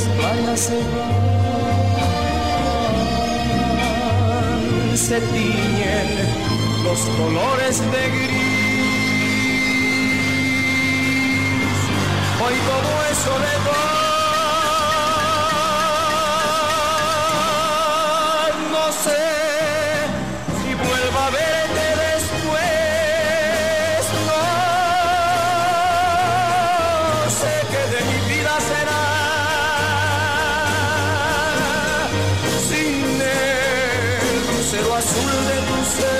las playas se van, se tiñen los colores de gris. Hoy todo es soledad, este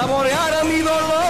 saborear mi dolor.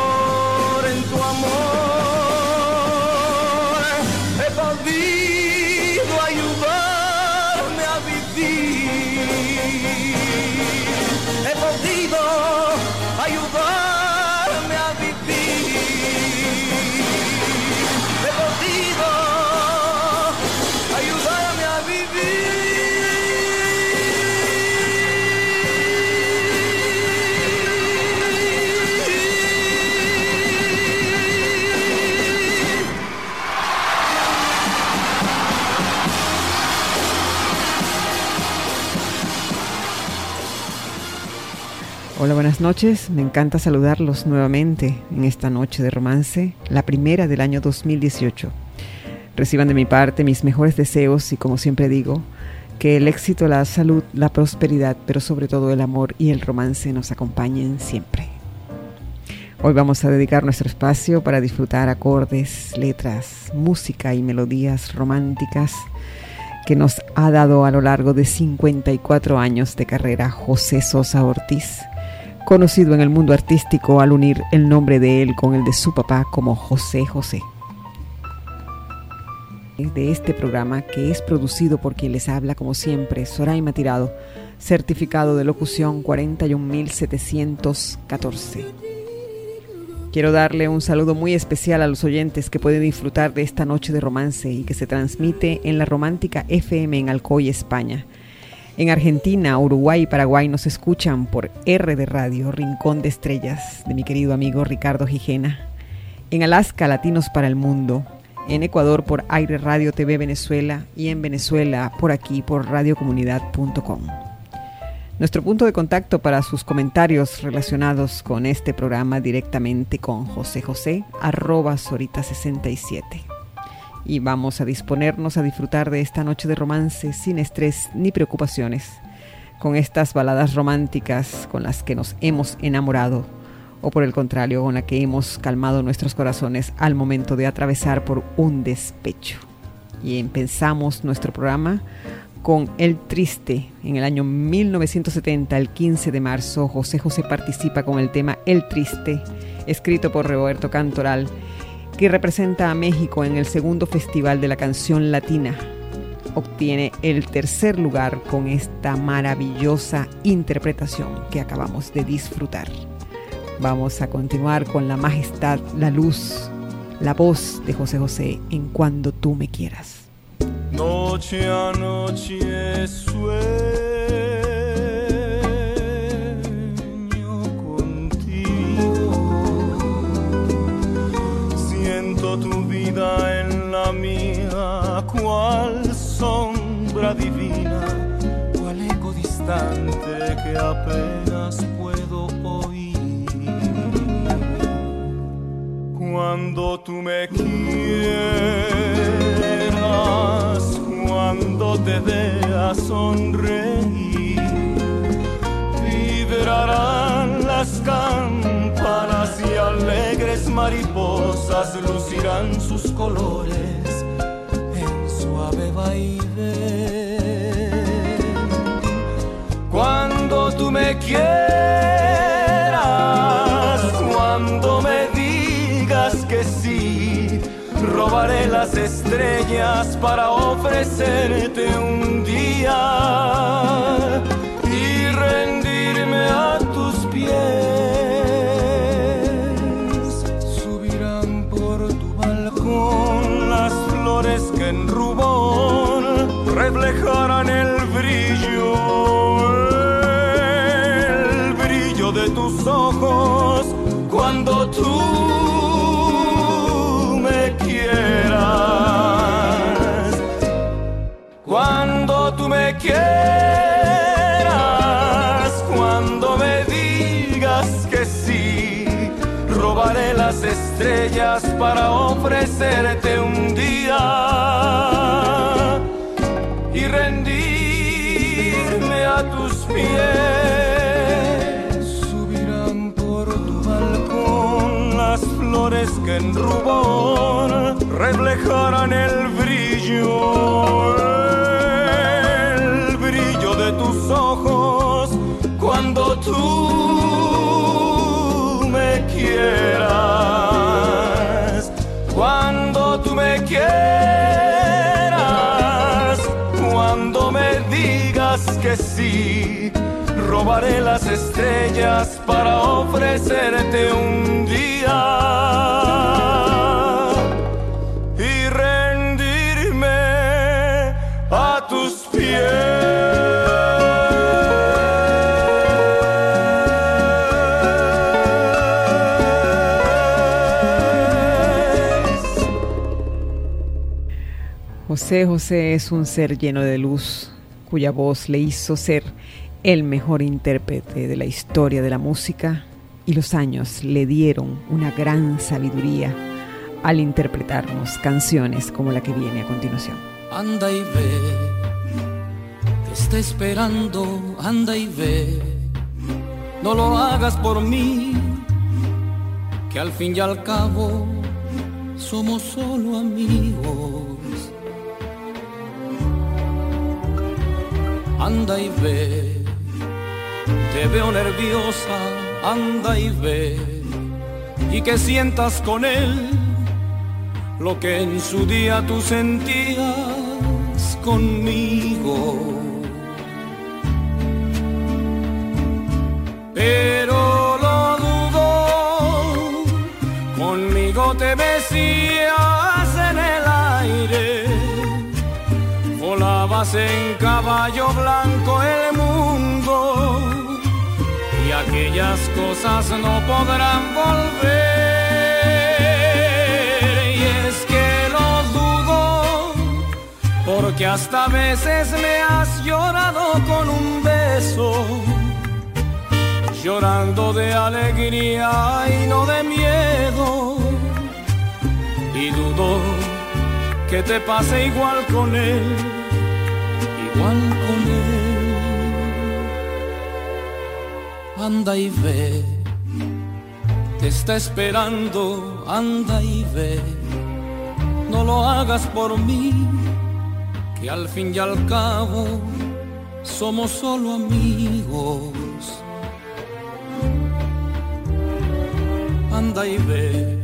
Hola, buenas noches. Me encanta saludarlos nuevamente en esta noche de romance, la primera del año 2018. Reciban de mi parte mis mejores deseos y como siempre digo, que el éxito, la salud, la prosperidad, pero sobre todo el amor y el romance nos acompañen siempre. Hoy vamos a dedicar nuestro espacio para disfrutar acordes, letras, música y melodías románticas que nos ha dado a lo largo de 54 años de carrera José Sosa Ortiz conocido en el mundo artístico al unir el nombre de él con el de su papá como José José. De este programa que es producido por quien les habla como siempre, Soraima Tirado, certificado de locución 41714. Quiero darle un saludo muy especial a los oyentes que pueden disfrutar de esta noche de romance y que se transmite en la Romántica FM en Alcoy, España en Argentina, Uruguay y Paraguay nos escuchan por R de Radio, Rincón de Estrellas, de mi querido amigo Ricardo Gijena. En Alaska, Latinos para el Mundo. En Ecuador por Aire Radio TV Venezuela y en Venezuela por aquí por radiocomunidad.com. Nuestro punto de contacto para sus comentarios relacionados con este programa directamente con José José, arroba Sorita67 y vamos a disponernos a disfrutar de esta noche de romance sin estrés ni preocupaciones, con estas baladas románticas con las que nos hemos enamorado o por el contrario con la que hemos calmado nuestros corazones al momento de atravesar por un despecho. Y empezamos nuestro programa con El Triste. En el año 1970, el 15 de marzo, José José participa con el tema El Triste, escrito por Roberto Cantoral que representa a México en el segundo Festival de la Canción Latina. Obtiene el tercer lugar con esta maravillosa interpretación que acabamos de disfrutar. Vamos a continuar con la majestad, la luz, la voz de José José en Cuando tú me quieras. Noche a noche tu mía, cual sombra divina, cual eco distante que apenas puedo oír. Cuando tú me quieras, cuando te veas sonreír, vibrarán las campanas y alegres mariposas lucirán sus colores Cuando tú me quieras, cuando me digas que sí, robaré las estrellas para ofrecerte un día y rendirme a tus pies. En rubor reflejarán el brillo, el brillo de tus ojos cuando tú me quieras, cuando tú me quieras, las estrellas para ofrecerte un día y rendirme a tus pies. Subirán por tu balcón las flores que en rubor reflejarán el brillo, el brillo de tus ojos cuando tú me quieras tú me quieras, cuando me digas que sí, robaré las estrellas para ofrecerte un día José es un ser lleno de luz, cuya voz le hizo ser el mejor intérprete de la historia de la música y los años le dieron una gran sabiduría al interpretarnos canciones como la que viene a continuación. Anda y ve, te está esperando, anda y ve, no lo hagas por mí, que al fin y al cabo somos solo amigos. Anda y ve, te veo nerviosa, anda y ve, y que sientas con él lo que en su día tú sentías conmigo. Pero lo dudo, conmigo te besías en caballo blanco el mundo y aquellas cosas no podrán volver. porque hasta veces me has llorado con un beso, llorando de alegría y no de miedo. Y dudo que te pase igual con él, igual con él. Anda y ve, te está esperando, anda y ve, no lo hagas por mí y al fin y al cabo somos solo amigos. Anda y ve,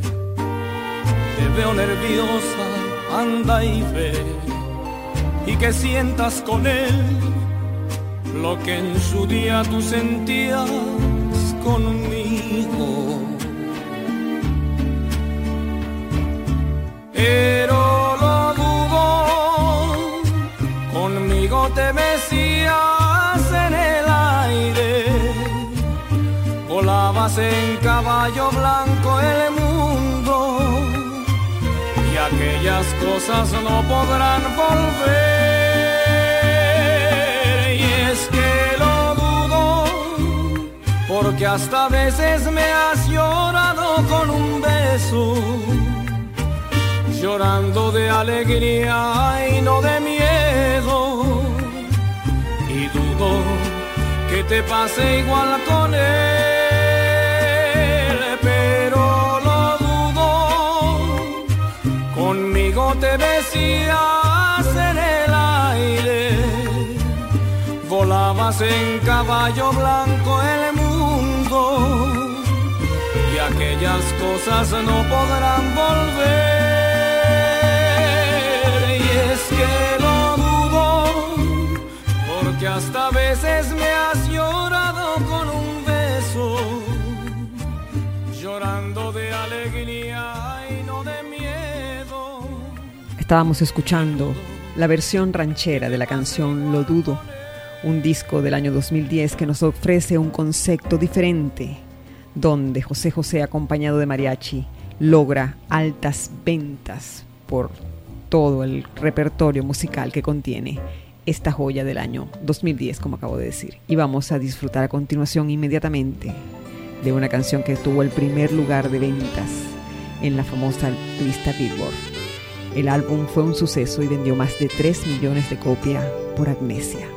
te veo nerviosa, anda y ve, y que sientas con él lo que en su día tú sentías conmigo. Pero te mecías en el aire, volabas en caballo blanco el mundo y aquellas cosas no podrán volver. Porque hasta veces me has llorado con un beso llorando de alegría y no de miedo que te pase igual con él, pero lo dudo. Conmigo te decías en el aire, volabas en caballo blanco el y aquellas cosas no podrán volver. Y es que que hasta veces me has llorado con un beso, llorando de alegría y no de miedo. Estábamos escuchando la versión ranchera de la canción Lo Dudo, un disco del año 2010 que nos ofrece un concepto diferente, donde José José acompañado de mariachi logra altas ventas por todo el repertorio musical que contiene esta joya del año 2010, como acabo de decir. Y vamos a disfrutar a continuación inmediatamente de una canción que tuvo el primer lugar de ventas en la famosa lista Billboard. El álbum fue un suceso y vendió más de 3 millones de copias por Agnesia.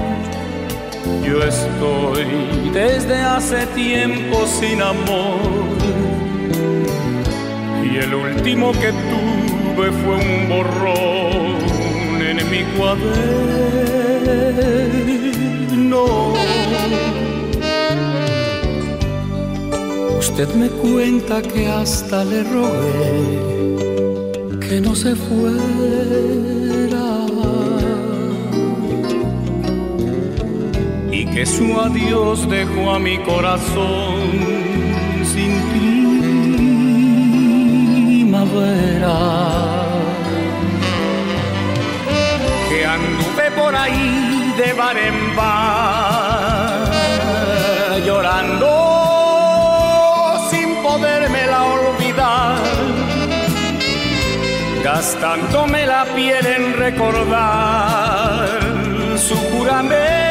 Yo estoy desde hace tiempo sin amor. Y el último que tuve fue un borrón en mi cuaderno no. Usted me cuenta que hasta le rogué que no se fuera y que su adiós dejó a mi corazón sin primavera. Que anduve por ahí de bar en bar, llorando sin podérmela olvidar, gastándome la piel en recordar su juramento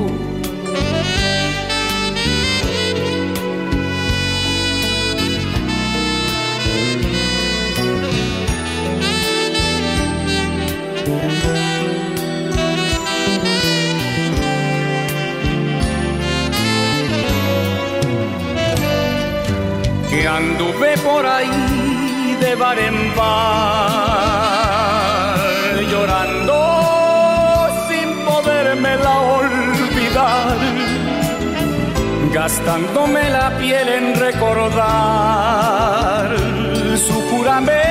Anduve por ahí de bar en bar, llorando sin la olvidar, gastándome la piel en recordar su juramento.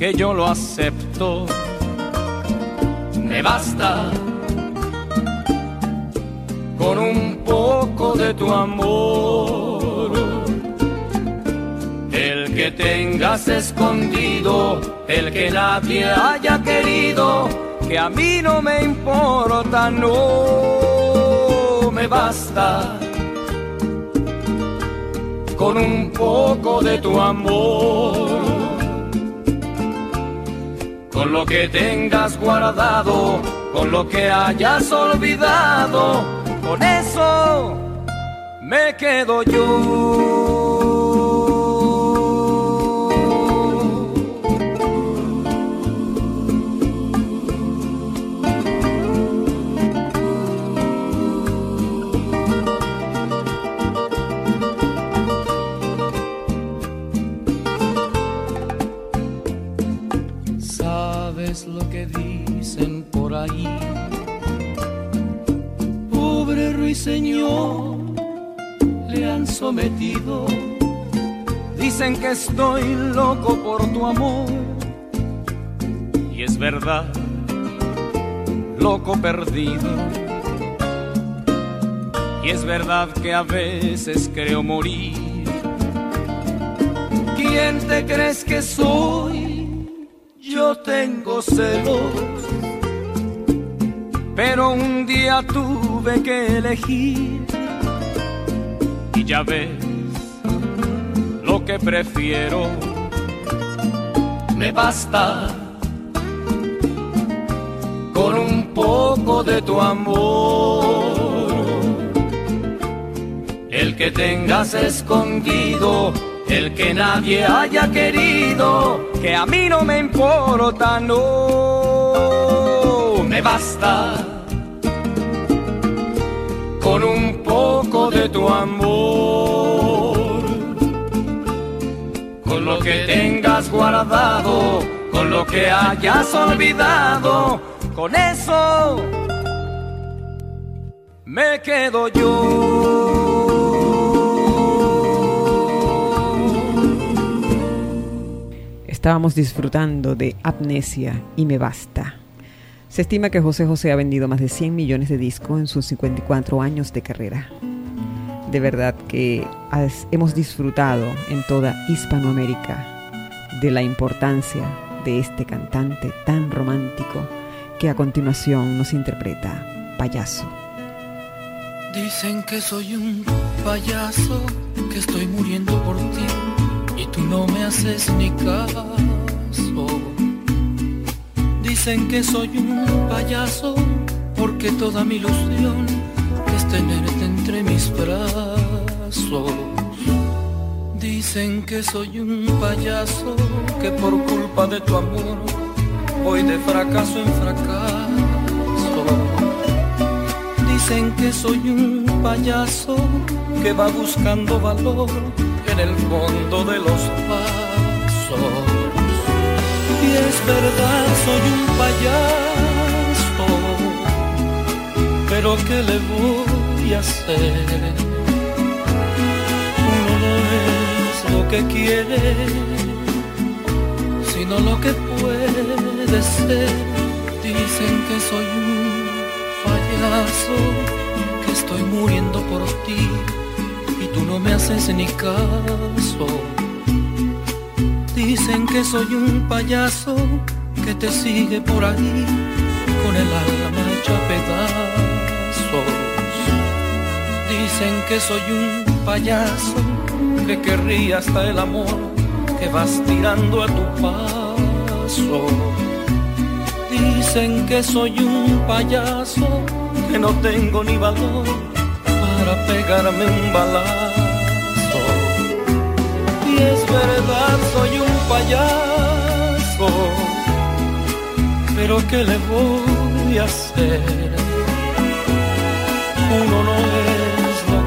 Que yo lo acepto. Me basta con un poco de tu amor. El que tengas escondido, el que nadie haya querido, que a mí no me importa, no me basta con un poco de tu amor. Con lo que tengas guardado, con lo que hayas olvidado, con eso me quedo yo. Señor le han sometido. Dicen que estoy loco por tu amor. Y es verdad, loco perdido. Y es verdad que a veces creo morir. ¿Quién te crees que soy? Yo tengo celos. Pero un día tuve que elegir y ya ves lo que prefiero. Me basta con un poco de tu amor. El que tengas escondido, el que nadie haya querido, que a mí no me importa, no me basta de tu amor. Con lo que tengas guardado, con lo que hayas olvidado, con eso me quedo yo. Estábamos disfrutando de Amnesia y Me Basta se estima que José José ha vendido más de 100 millones de discos en sus 54 años de carrera. De verdad que hemos disfrutado en toda Hispanoamérica de la importancia de este cantante tan romántico que a continuación nos interpreta Payaso. Dicen que soy un payaso, que estoy muriendo por ti y tú no me haces ni caso Dicen que soy un payaso porque toda mi ilusión es tenerte mis brazos. Dicen que soy un payaso que por culpa de tu amor voy de fracaso en fracaso. Dicen que soy un payaso que va buscando valor en el fondo de los vasos y es verdad, soy un payaso, pero ¿qué le voy a hacer? Uno no es lo que quiere, sino lo que puede ser. Dicen que soy un payaso, que estoy muriendo por ti y tú no me haces ni caso Dicen que soy un payaso que te sigue por ahí con el alma hecha pedazos. Dicen que soy un payaso que querría hasta el amor que vas tirando a tu paso. Dicen que soy un payaso que no tengo ni valor para pegarme un balazo. Y es verdad, soy un payaso, pero ¿qué le voy a hacer? Uno no es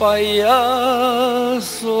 payaso.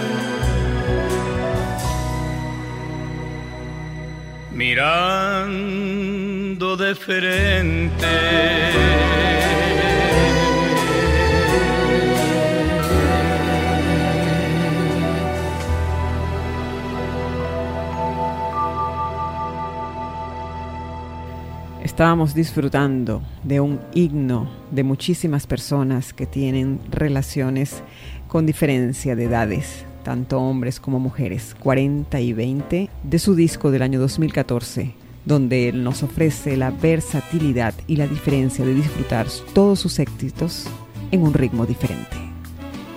mirando de frente. Estábamos disfrutando de un himno de muchísimas personas que tienen relaciones con diferencia de edades tanto hombres como mujeres, 40 y 20, de su disco del año 2014, donde él nos ofrece la versatilidad y la diferencia de disfrutar todos sus éxitos en un ritmo diferente.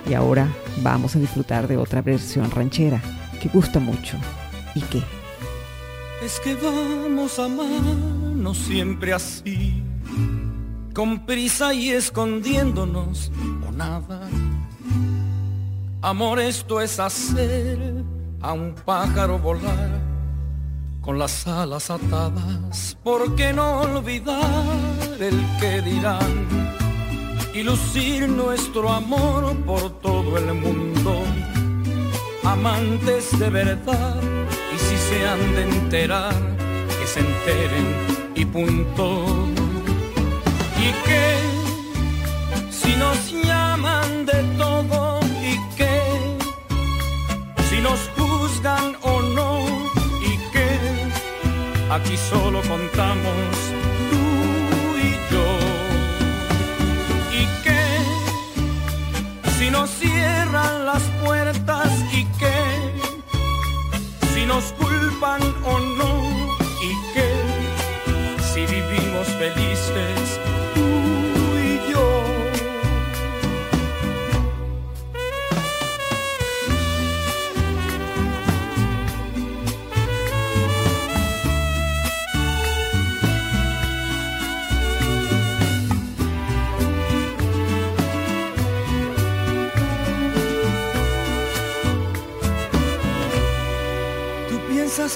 Y ahora vamos a disfrutar de otra versión ranchera que gusta mucho. ¿Y qué? Es que vamos a amarnos siempre así, con prisa y escondiéndonos o nada Amor, esto es hacer a un pájaro volar con las alas atadas. ¿Por qué no olvidar el que dirán y lucir nuestro amor por todo el mundo? Amantes de verdad y si se han de enterar, que se enteren y punto. Y que si nos llaman de todo o no y que aquí solo contamos tú y yo. Y que si nos cierran las puertas y que si nos culpan o no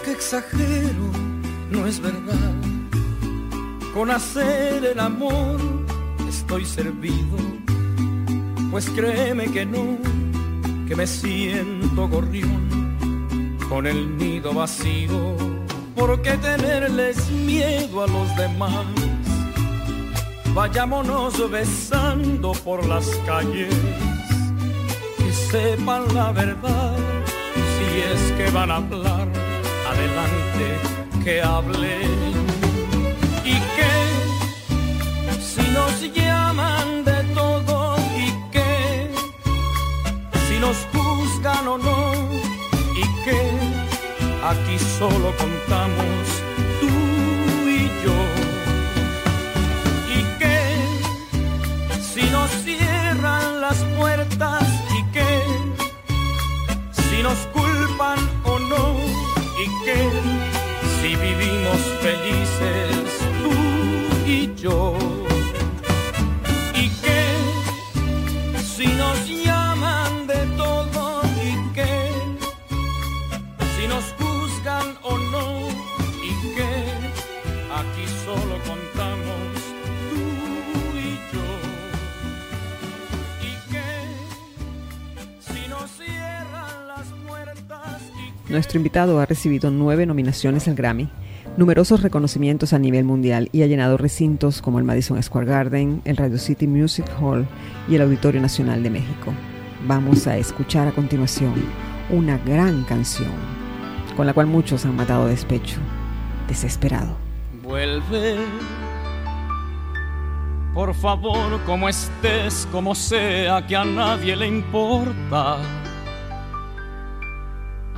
que exagero, no es verdad. Con hacer el amor estoy servido, pues créeme que no, que me siento gorrión con el nido vacío. ¿Por qué tenerles miedo a los demás? Vayámonos besando por las calles, que sepan la verdad, si es que van a hablar, adelante que hablen. Y que si nos llaman de todo y que si nos juzgan o no y que aquí solo contamos y que Nuestro invitado ha recibido nueve nominaciones al Grammy, numerosos reconocimientos a nivel mundial y ha llenado recintos como el Madison Square Garden, el Radio City Music Hall y el Auditorio Nacional de México. Vamos a escuchar a continuación una gran canción con la cual muchos han matado despecho, desesperado. Vuelve, por favor, como estés, como sea, que a nadie le importa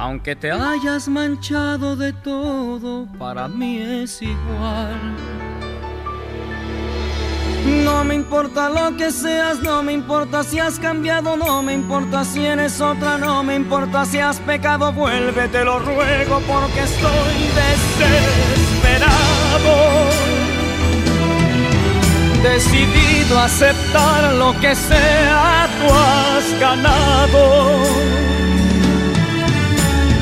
aunque te hayas manchado de todo, para mí es igual. No me importa lo que seas, no me importa si has cambiado, no me importa si eres otra, no me importa si has pecado, vuelve, te lo ruego porque estoy desesperado. Decidido a aceptar lo que sea, tú has ganado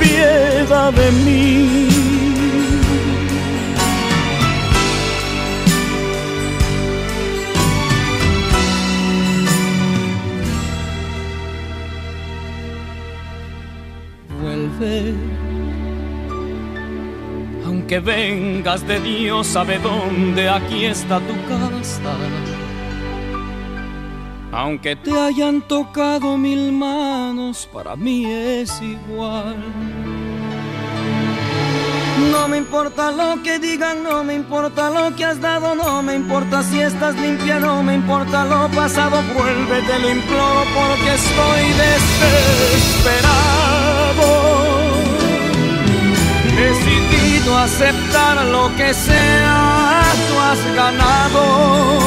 piedad de mí. Vuelve, aunque vengas de Dios, sabe dónde, aquí está tu casa aunque te hayan tocado mil manos, para mí es igual. No me importa lo que digan, no me importa lo que has dado, no me importa si estás limpia, no me importa lo pasado, vuelve, te lo imploro porque estoy desesperado. Decidido a aceptar lo que sea, tú has ganado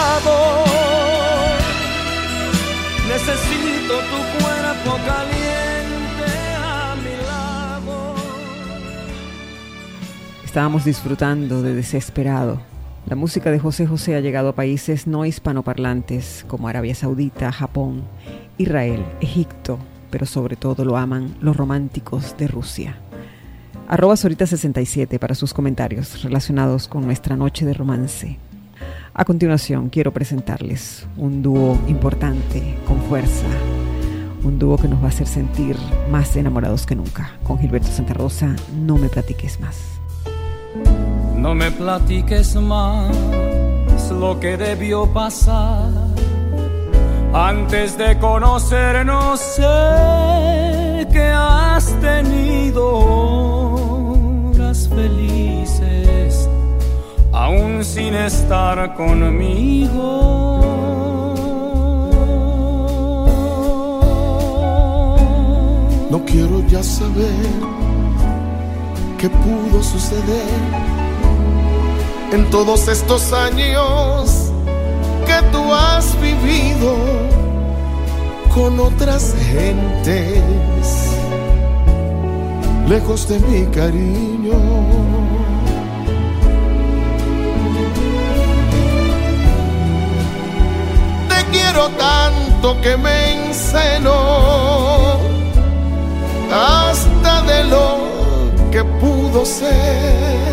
Necesito tu cuerpo caliente a mi lado. Estábamos disfrutando de Desesperado. La música de José José ha llegado a países no hispanoparlantes como Arabia Saudita, Japón, Israel, Egipto, pero sobre todo lo aman los románticos de Rusia. Arroba Sorita67 para sus comentarios relacionados con nuestra noche de romance. A continuación quiero presentarles un dúo importante, con fuerza, un dúo que nos va a hacer sentir más enamorados que nunca. Con Gilberto Santa Rosa, no me platiques más. No me platiques más lo que debió pasar. Antes de conocernos sé que has tenido horas felices, aún sin estar conmigo. No quiero ya saber qué pudo suceder en todos estos años que tú has vivido con otras gentes, lejos de mi cariño. Quiero tanto que me enceno hasta de lo que pudo ser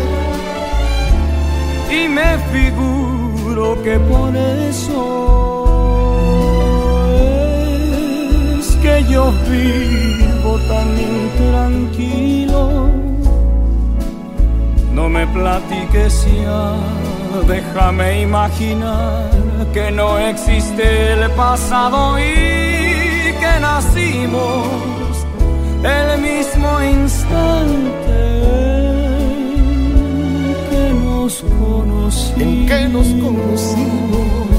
y me figuro que por eso es que yo vivo tan intranquilo. No me platiques ya, déjame imaginar que no existe el pasado y que nacimos el mismo instante en que nos conocimos.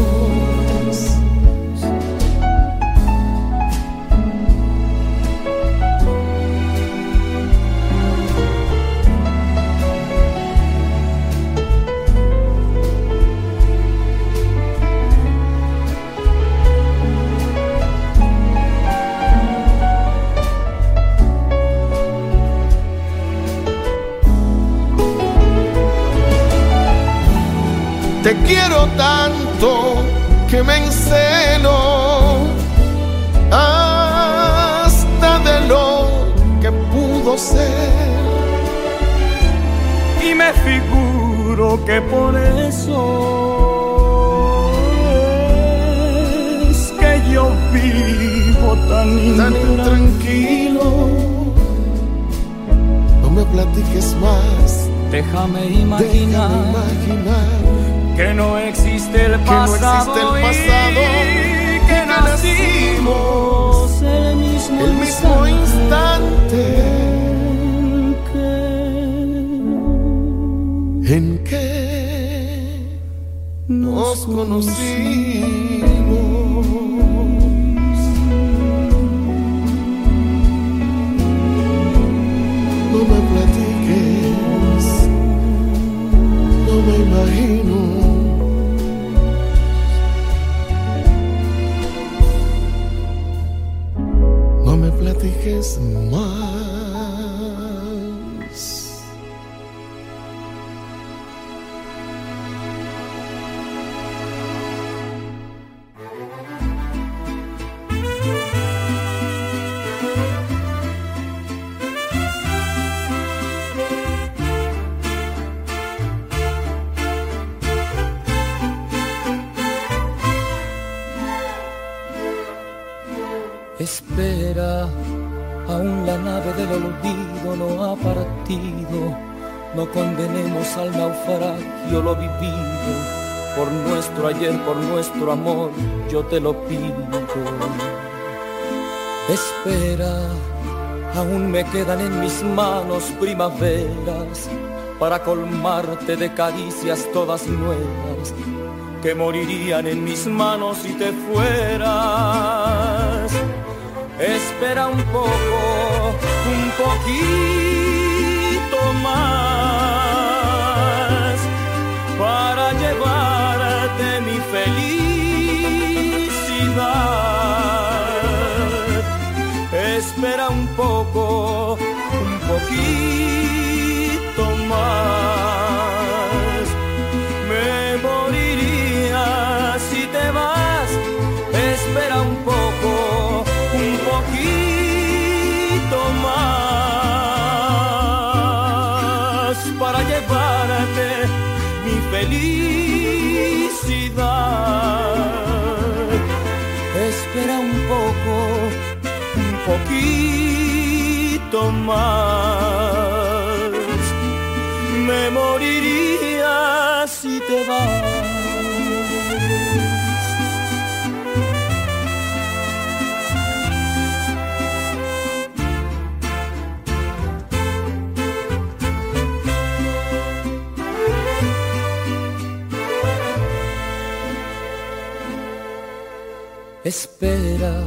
Te quiero tanto que me encelo hasta de lo que pudo ser. Y me figuro que por eso es que yo vivo tan, tan intranquilo. No me platiques más. Déjame imaginar. Déjame imaginar que no existe el pasado, que, no existe el pasado y que, nacimos el mismo, el mismo instante, en que nos conocimos. Es por nuestro amor, yo te lo pido. Espera, aún me quedan en mis manos primaveras para colmarte de caricias todas nuevas que morirían en mis manos si te fueras espera un poco, un poquito más poco, un poquito más. Me moriría si te vas, espera un poco, un poquito más para llevarte mi felicidad. Poquito más. Me moriría si te vas. Espera,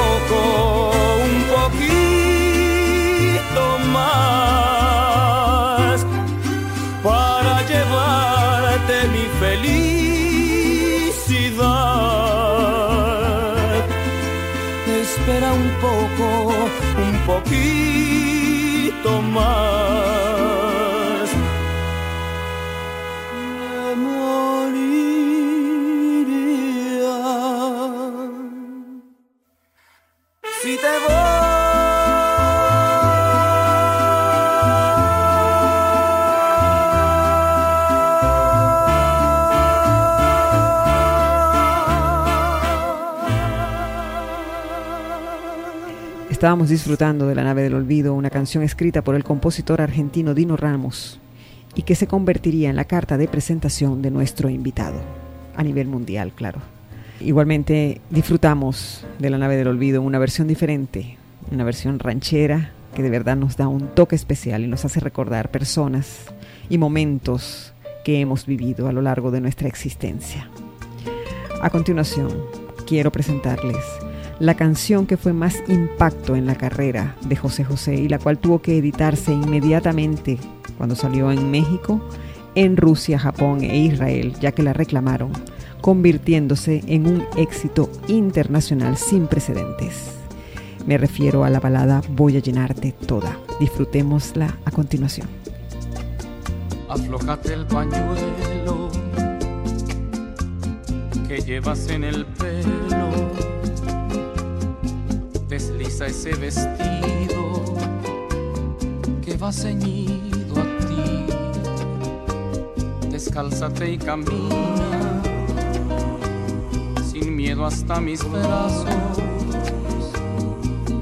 un Disfrutando de La nave del olvido, una canción escrita por el compositor argentino Dino Ramos y que se convertiría en la carta de presentación de nuestro invitado, a nivel mundial, claro. Igualmente disfrutamos de La nave del olvido, una versión diferente, una versión ranchera que de verdad nos da un toque especial y nos hace recordar personas y momentos que hemos vivido a lo largo de nuestra existencia. A continuación, quiero presentarles la canción que fue más impacto en la carrera de José José y la cual tuvo que editarse inmediatamente cuando salió en México, en Rusia, Japón e Israel, ya que la reclamaron, convirtiéndose en un éxito internacional sin precedentes. Me refiero a la balada Voy a llenarte toda. Disfrutémosla a continuación. Aflojate el pañuelo que llevas en el pelo ese vestido que va ceñido a ti. Descálzate y camina sin miedo hasta mis brazos,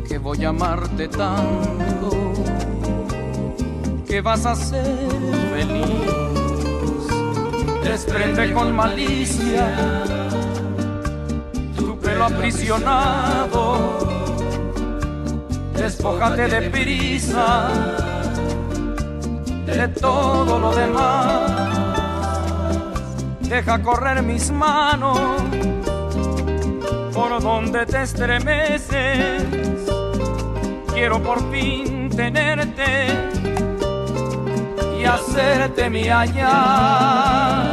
que voy a amarte tanto que vas a ser feliz. Desprende con malicia tu pelo aprisionado despójate de prisa de todo lo demás. Deja correr mis manos por donde te estremeces. Quiero por fin tenerte y hacerte mi allá.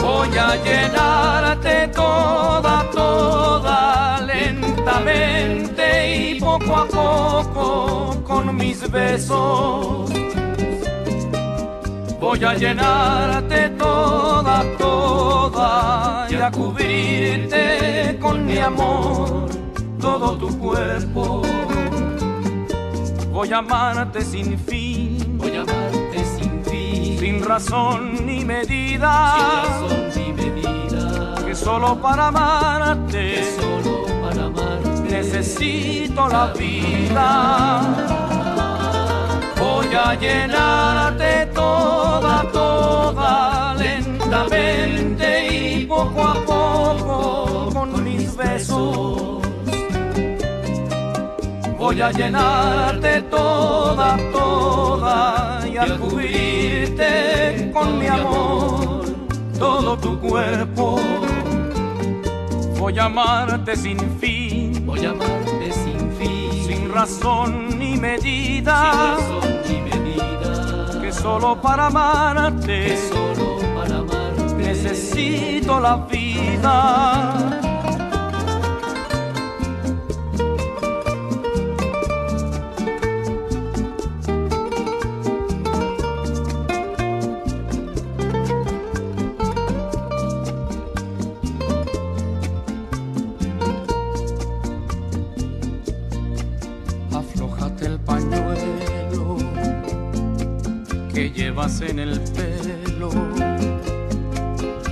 Voy a llenarte toda, toda lentamente y poco a poco con mis besos. Voy a llenarte toda, toda y a cubrirte con mi amor todo tu cuerpo. Voy a amarte sin fin. Voy a amarte sin fin. Sin razón ni medida. Sin razón ni medida. Que solo para amarte. Que solo para amarte. Necesito la vida. Voy a llenarte toda, toda lentamente y poco a poco con mis besos. Voy a llenarte toda, toda y a cubrirte con mi amor todo tu cuerpo. Voy a amarte sin fin, Voy a amarte sin fin, sin razón ni sin medida, razón ni medida. que solo para amarte Que solo para amarte necesito la vida. En el pelo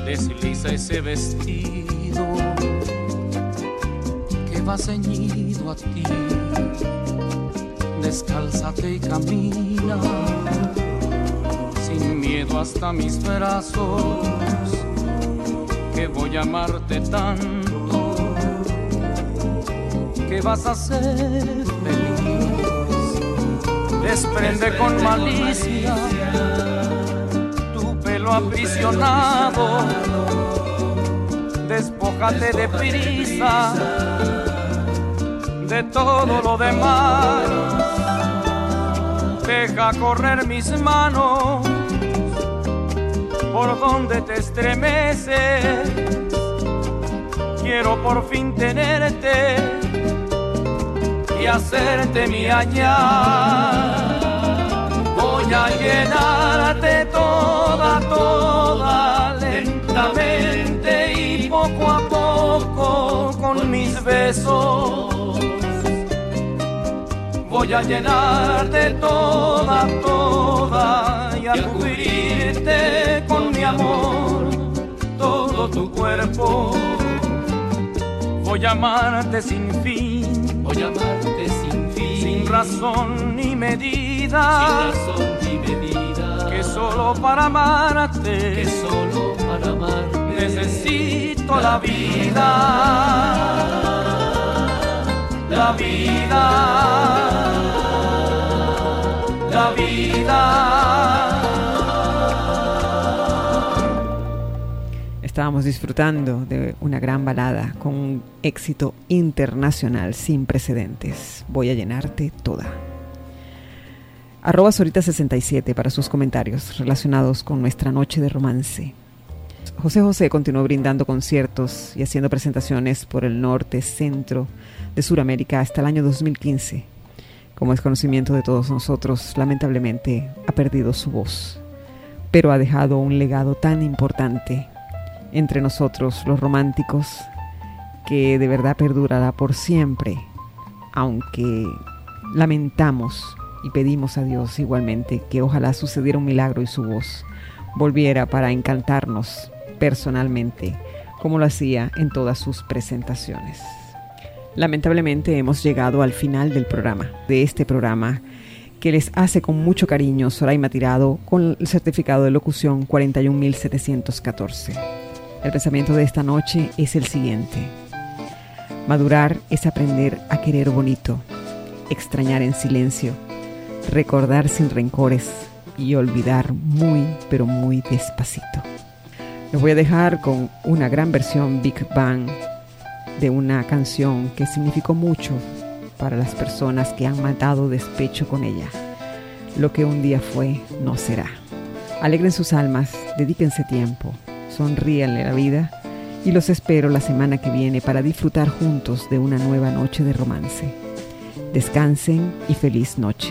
desliza ese vestido que va ceñido a ti. Descálzate y camina sin miedo hasta mis brazos, que voy a amarte tanto que vas a ser feliz. Desprende con malicia pelo aprisionado. Despójate de prisa de todo lo demás. Deja correr mis manos por donde te estremeces. Quiero por fin tenerte y hacerte mi ya. Voy a llenarte toda, toda, lentamente y poco a poco con mis besos. Voy a llenarte toda, toda y a cubrirte con mi amor todo tu cuerpo. Voy a amarte sin fin Voy a amarte sin fin, sin razón ni medida, que solo para amarte que solo para amarte necesito la vida, la vida, la vida. Estábamos disfrutando de una gran balada con un éxito internacional sin precedentes. Voy a llenarte toda. Arroba Sorita67 para sus comentarios relacionados con nuestra noche de romance. José José continuó brindando conciertos y haciendo presentaciones por el norte, centro de Sudamérica hasta el año 2015. Como es conocimiento de todos nosotros, lamentablemente ha perdido su voz, pero ha dejado un legado tan importante entre nosotros los románticos que de verdad perdurará por siempre, aunque lamentamos y pedimos a Dios igualmente que ojalá sucediera un milagro y su voz volviera para encantarnos personalmente, como lo hacía en todas sus presentaciones. Lamentablemente hemos llegado al final del programa, de este programa que les hace con mucho cariño Soraima Tirado con el certificado de locución 41714. El pensamiento de esta noche es el siguiente. Madurar es aprender a querer bonito, extrañar en silencio, recordar sin rencores y olvidar muy, pero muy despacito. Los voy a dejar con una gran versión Big Bang de una canción que significó mucho para las personas que han matado despecho con ella. Lo que un día fue, no será. Alegren sus almas, dedíquense tiempo, sonríanle la vida y los espero la semana que viene para disfrutar juntos de una nueva noche de romance. Descansen y feliz noche.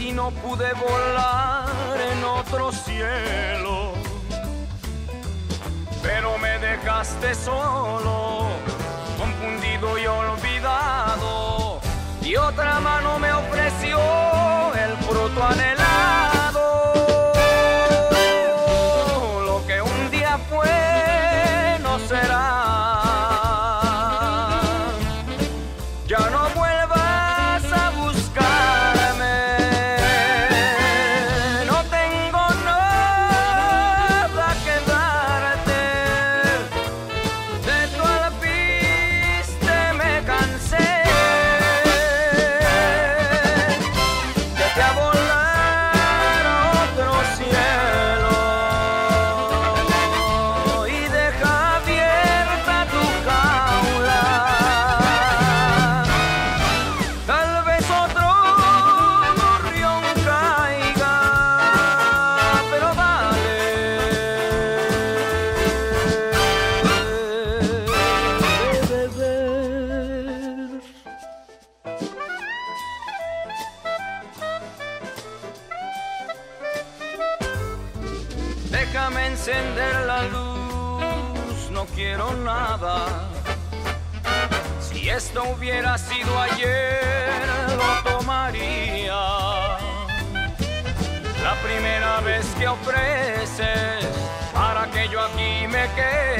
ti no pude volar en otro cielo, pero me dejaste solo, confundido y olvidado, y otra mano me ofreció el fruto anhelado. que yo aquí me quedé.